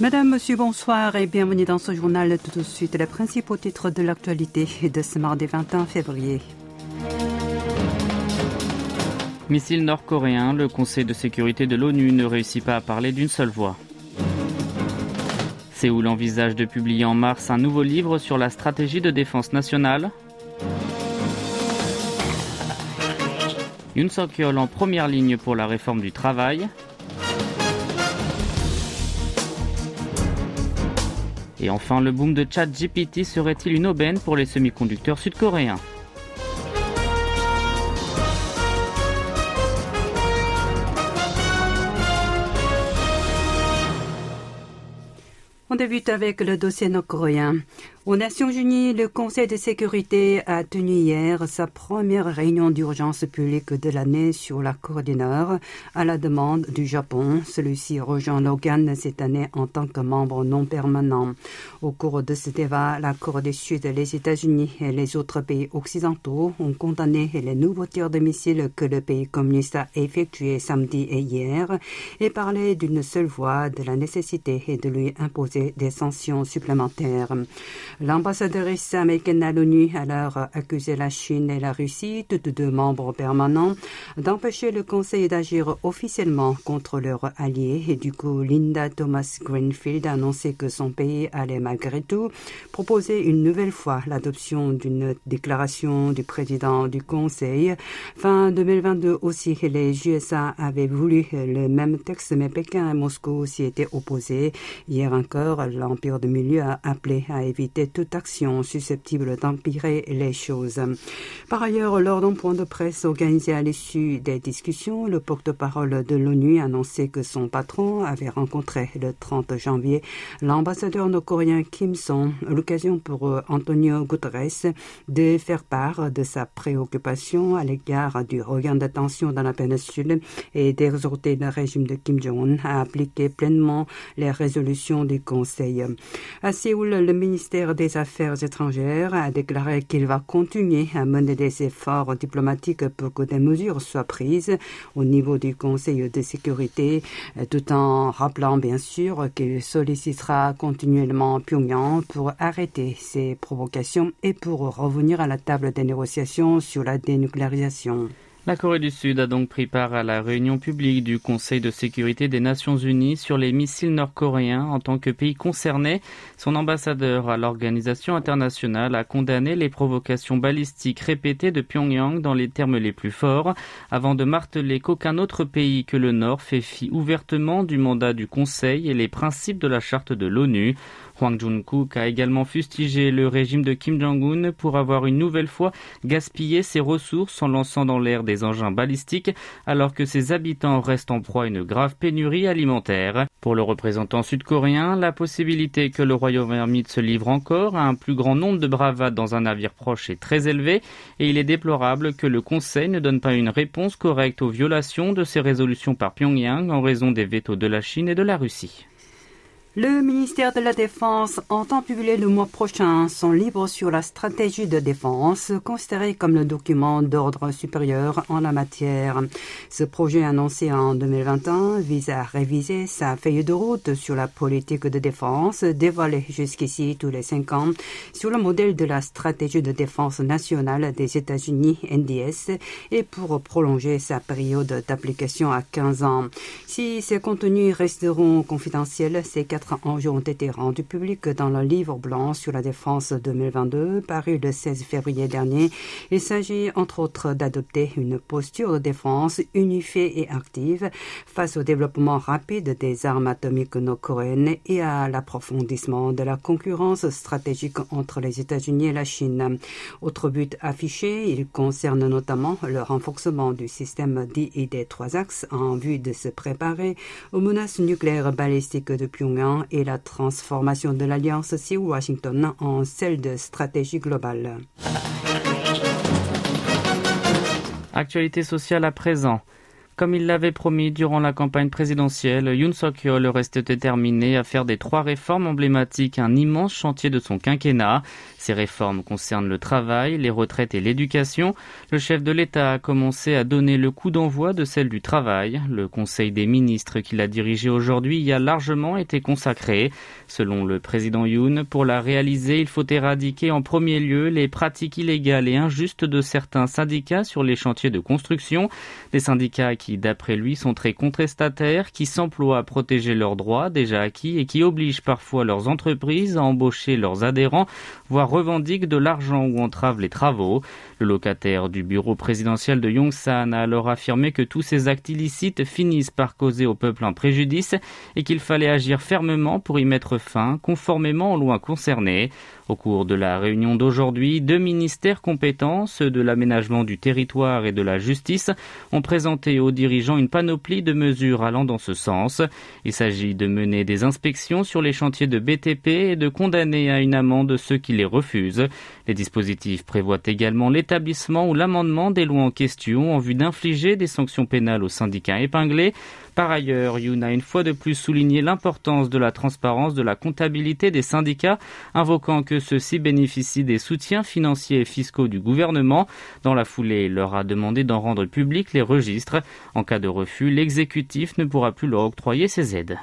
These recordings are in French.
Madame, Monsieur, bonsoir et bienvenue dans ce journal. Tout de suite, les principaux titres de l'actualité de ce mardi 21 février. Missile nord-coréen, le Conseil de sécurité de l'ONU ne réussit pas à parler d'une seule voix. Séoul envisage de publier en mars un nouveau livre sur la stratégie de défense nationale. Yoon Suk-yeol en première ligne pour la réforme du travail. Et enfin, le boom de ChatGPT serait-il une aubaine pour les semi-conducteurs sud-coréens? On débute avec le dossier nord-coréen. Aux Nations Unies, le Conseil de sécurité a tenu hier sa première réunion d'urgence publique de l'année sur la Corée du Nord à la demande du Japon. Celui-ci rejoint l'organe cette année en tant que membre non permanent. Au cours de ce débat, la Corée du Sud, les États-Unis et les autres pays occidentaux ont condamné les nouveaux tirs de missiles que le pays communiste a effectués samedi et hier et parlé d'une seule voix de la nécessité de lui imposer des sanctions supplémentaires. L'ambassadrice américaine à l'ONU a alors accusé la Chine et la Russie, toutes deux membres permanents, d'empêcher le Conseil d'agir officiellement contre leurs alliés. Et du coup, Linda Thomas Greenfield a annoncé que son pays allait malgré tout proposer une nouvelle fois l'adoption d'une déclaration du président du Conseil. Fin 2022 aussi, les USA avaient voulu le même texte, mais Pékin et Moscou s'y étaient opposés. Hier encore, l'Empire du Milieu a appelé à éviter toute action susceptible d'empirer les choses. Par ailleurs, lors d'un point de presse organisé à l'issue des discussions, le porte-parole de l'ONU a annoncé que son patron avait rencontré le 30 janvier l'ambassadeur nord-coréen Kim Song, l'occasion pour euh, Antonio Guterres de faire part de sa préoccupation à l'égard du regain d'attention dans la péninsule et d'exhorter le régime de Kim Jong-un à appliquer pleinement les résolutions du Conseil. À Séoul, le ministère des Affaires étrangères a déclaré qu'il va continuer à mener des efforts diplomatiques pour que des mesures soient prises au niveau du Conseil de sécurité, tout en rappelant bien sûr qu'il sollicitera continuellement Pyongyang pour arrêter ces provocations et pour revenir à la table des négociations sur la dénucléarisation. La Corée du Sud a donc pris part à la réunion publique du Conseil de sécurité des Nations Unies sur les missiles nord-coréens en tant que pays concerné. Son ambassadeur à l'organisation internationale a condamné les provocations balistiques répétées de Pyongyang dans les termes les plus forts, avant de marteler qu'aucun autre pays que le Nord fait fi ouvertement du mandat du Conseil et les principes de la charte de l'ONU. Hwang Jun-kook a également fustigé le régime de Kim Jong-un pour avoir une nouvelle fois gaspillé ses ressources en lançant dans l'air des engins balistiques alors que ses habitants restent en proie à une grave pénurie alimentaire. Pour le représentant sud-coréen, la possibilité que le Royaume-Uni se livre encore à un plus grand nombre de bravades dans un navire proche est très élevée et il est déplorable que le Conseil ne donne pas une réponse correcte aux violations de ces résolutions par Pyongyang en raison des vétos de la Chine et de la Russie. Le ministère de la Défense entend publier le mois prochain son livre sur la stratégie de défense, considéré comme le document d'ordre supérieur en la matière. Ce projet annoncé en 2021 vise à réviser sa feuille de route sur la politique de défense, dévoilée jusqu'ici tous les cinq ans, sur le modèle de la stratégie de défense nationale des États-Unis, NDS, et pour prolonger sa période d'application à 15 ans. Si ces contenus resteront confidentiels, quatre enjeux ont été rendus publics dans le livre blanc sur la défense 2022 paru le 16 février dernier. Il s'agit entre autres d'adopter une posture de défense unifiée et active face au développement rapide des armes atomiques nord-coréennes et à l'approfondissement de la concurrence stratégique entre les États-Unis et la Chine. Autre but affiché, il concerne notamment le renforcement du système dit des trois axes en vue de se préparer aux menaces nucléaires balistiques de Pyongyang et la transformation de l'alliance Séoul-Washington en celle de stratégie globale. Actualité sociale à présent. Comme il l'avait promis durant la campagne présidentielle, Yoon Suk-yeol reste déterminé à faire des trois réformes emblématiques un immense chantier de son quinquennat. Ces réformes concernent le travail, les retraites et l'éducation. Le chef de l'État a commencé à donner le coup d'envoi de celle du travail. Le Conseil des ministres qu'il a dirigé aujourd'hui y a largement été consacré. Selon le président Yoon, pour la réaliser, il faut éradiquer en premier lieu les pratiques illégales et injustes de certains syndicats sur les chantiers de construction. Des syndicats qui qui, d'après lui, sont très contestataires, qui s'emploient à protéger leurs droits déjà acquis et qui obligent parfois leurs entreprises à embaucher leurs adhérents, voire revendiquent de l'argent ou entravent les travaux. Le locataire du bureau présidentiel de Yongsan a alors affirmé que tous ces actes illicites finissent par causer au peuple un préjudice et qu'il fallait agir fermement pour y mettre fin, conformément aux lois concernées. Au cours de la réunion d'aujourd'hui, deux ministères compétents, ceux de l'aménagement du territoire et de la justice, ont présenté aux dirigeants une panoplie de mesures allant dans ce sens. Il s'agit de mener des inspections sur les chantiers de BTP et de condamner à une amende ceux qui les refusent. Les dispositifs prévoient également l'établissement ou l'amendement des lois en question en vue d'infliger des sanctions pénales aux syndicats épinglés. Par ailleurs, Yoon a une fois de plus souligné l'importance de la transparence de la comptabilité des syndicats, invoquant que ceux-ci bénéficient des soutiens financiers et fiscaux du gouvernement. Dans la foulée, il leur a demandé d'en rendre public les registres. En cas de refus, l'exécutif ne pourra plus leur octroyer ces aides.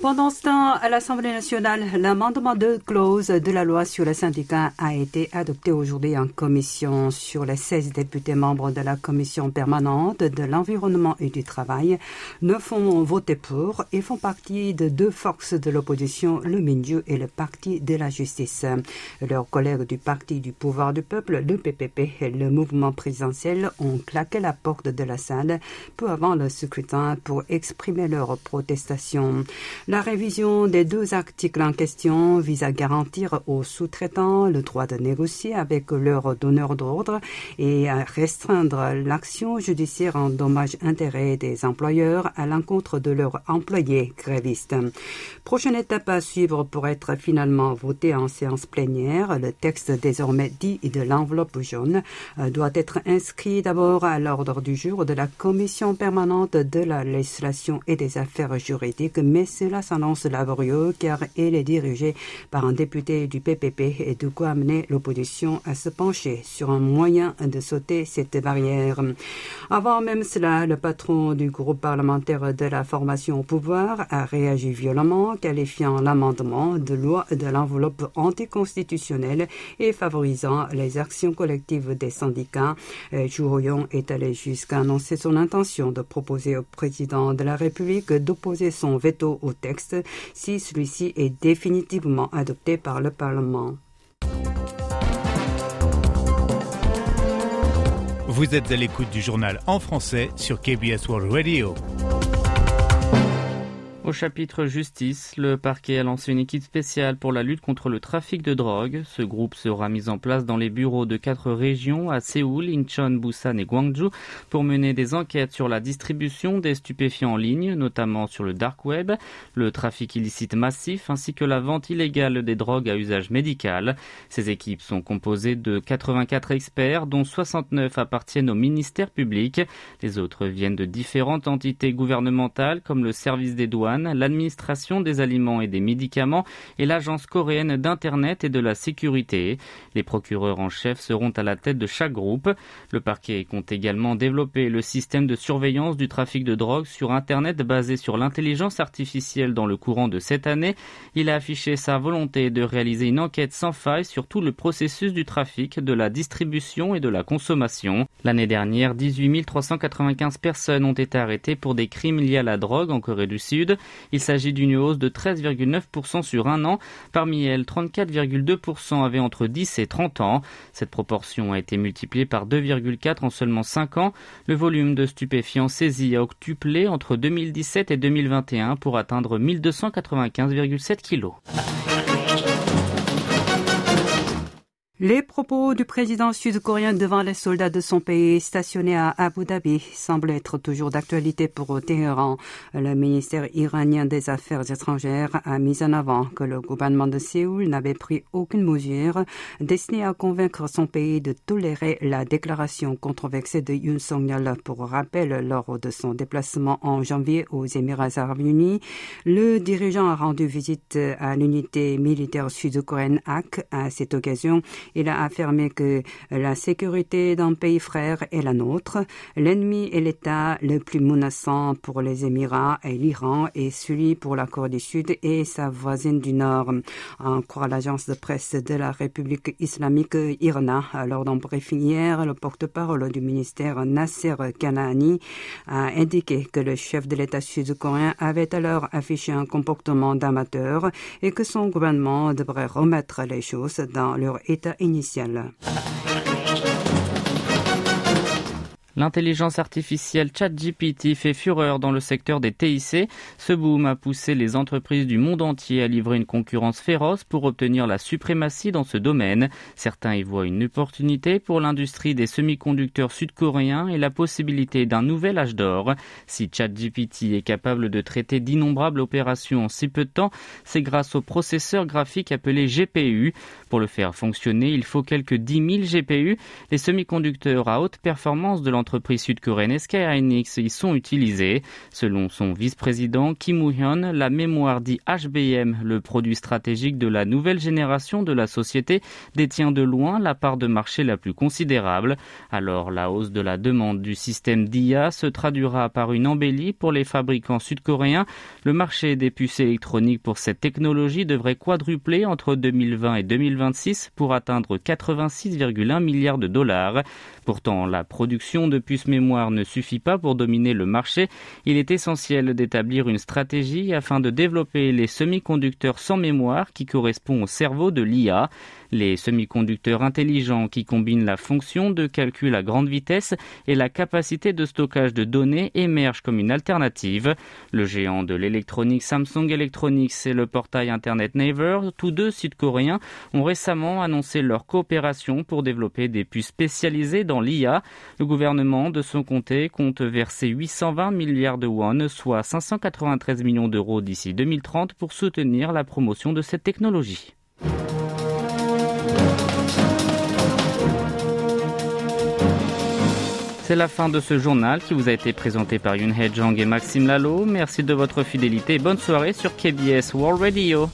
Pendant ce temps, à l'Assemblée nationale, l'amendement de clause de la loi sur les syndicats a été adopté aujourd'hui en commission sur les 16 députés membres de la commission permanente de l'environnement et du travail. ne font voter pour et font partie de deux forces de l'opposition, le milieu et le Parti de la justice. Leurs collègues du Parti du pouvoir du peuple, le PPP et le mouvement présidentiel ont claqué la porte de la salle peu avant le scrutin pour exprimer leur protestation. La révision des deux articles en question vise à garantir aux sous-traitants le droit de négocier avec leur donneur d'ordre et à restreindre l'action judiciaire en dommages-intérêts des employeurs à l'encontre de leurs employés grévistes. Prochaine étape à suivre pour être finalement voté en séance plénière, le texte désormais dit de l'enveloppe jaune euh, doit être inscrit d'abord à l'ordre du jour de la commission permanente de la législation et des affaires juridiques, mais cela s'annonce laborieux car elle est dirigée par un député du PPP et de quoi amener l'opposition à se pencher sur un moyen de sauter cette barrière. Avant même cela, le patron du groupe parlementaire de la formation au pouvoir a réagi violemment, qualifiant l'amendement de loi de l'enveloppe anticonstitutionnelle et favorisant les actions collectives des syndicats. Young est allé jusqu'à annoncer son intention de proposer au président de la République d'opposer son veto au texte si celui-ci est définitivement adopté par le Parlement. Vous êtes à l'écoute du journal en français sur KBS World Radio. Au chapitre justice, le parquet a lancé une équipe spéciale pour la lutte contre le trafic de drogue. Ce groupe sera mis en place dans les bureaux de quatre régions à Séoul, Incheon, Busan et Gwangju pour mener des enquêtes sur la distribution des stupéfiants en ligne, notamment sur le dark web, le trafic illicite massif ainsi que la vente illégale des drogues à usage médical. Ces équipes sont composées de 84 experts dont 69 appartiennent au ministère public. Les autres viennent de différentes entités gouvernementales comme le service des douanes l'administration des aliments et des médicaments et l'agence coréenne d'Internet et de la sécurité. Les procureurs en chef seront à la tête de chaque groupe. Le parquet compte également développer le système de surveillance du trafic de drogue sur Internet basé sur l'intelligence artificielle dans le courant de cette année. Il a affiché sa volonté de réaliser une enquête sans faille sur tout le processus du trafic, de la distribution et de la consommation. L'année dernière, 18 395 personnes ont été arrêtées pour des crimes liés à la drogue en Corée du Sud. Il s'agit d'une hausse de 13,9% sur un an. Parmi elles, 34,2% avaient entre 10 et 30 ans. Cette proportion a été multipliée par 2,4 en seulement 5 ans. Le volume de stupéfiants saisis a octuplé entre 2017 et 2021 pour atteindre 1295,7 kilos. Les propos du président sud-coréen devant les soldats de son pays stationnés à Abu Dhabi semblent être toujours d'actualité pour Téhéran. Le ministère iranien des Affaires étrangères a mis en avant que le gouvernement de Séoul n'avait pris aucune mesure destinée à convaincre son pays de tolérer la déclaration controversée de Yoon Song-yeol. Pour rappel, lors de son déplacement en janvier aux Émirats arabes unis, le dirigeant a rendu visite à l'unité militaire sud-coréenne AK. À cette occasion, il a affirmé que la sécurité d'un pays frère est la nôtre. L'ennemi est l'État le plus menaçant pour les Émirats et l'Iran et celui pour la Corée du Sud et sa voisine du Nord. En croire l'agence de presse de la République islamique IRNA, lors d'un briefing hier, le porte-parole du ministère Nasser Kanani a indiqué que le chef de l'État sud-coréen avait alors affiché un comportement d'amateur et que son gouvernement devrait remettre les choses dans leur état initiale. L'intelligence artificielle ChatGPT fait fureur dans le secteur des TIC. Ce boom a poussé les entreprises du monde entier à livrer une concurrence féroce pour obtenir la suprématie dans ce domaine. Certains y voient une opportunité pour l'industrie des semi-conducteurs sud-coréens et la possibilité d'un nouvel âge d'or. Si ChatGPT est capable de traiter d'innombrables opérations en si peu de temps, c'est grâce au processeur graphique appelé GPU. Pour le faire fonctionner, il faut quelques 10 000 GPU. Les semi-conducteurs à haute performance de l'entreprise l'entreprise sud-coréenne SK Hynix y sont utilisés. Selon son vice-président Kim Woo-hyun, la mémoire dit HBM, le produit stratégique de la nouvelle génération de la société, détient de loin la part de marché la plus considérable. Alors la hausse de la demande du système d'IA se traduira par une embellie pour les fabricants sud-coréens. Le marché des puces électroniques pour cette technologie devrait quadrupler entre 2020 et 2026 pour atteindre 86,1 milliards de dollars. Pourtant, la production de puces mémoire ne suffit pas pour dominer le marché. Il est essentiel d'établir une stratégie afin de développer les semi-conducteurs sans mémoire qui correspond au cerveau de l'IA. Les semi-conducteurs intelligents qui combinent la fonction de calcul à grande vitesse et la capacité de stockage de données émergent comme une alternative. Le géant de l'électronique Samsung Electronics et le portail internet Naver, tous deux sud-coréens, ont récemment annoncé leur coopération pour développer des puces spécialisées dans l'IA. Le gouvernement, de son côté, compte verser 820 milliards de won, soit 593 millions d'euros d'ici 2030 pour soutenir la promotion de cette technologie. C'est la fin de ce journal qui vous a été présenté par Yoon Hee Jong et Maxime Lalo. Merci de votre fidélité et bonne soirée sur KBS World Radio.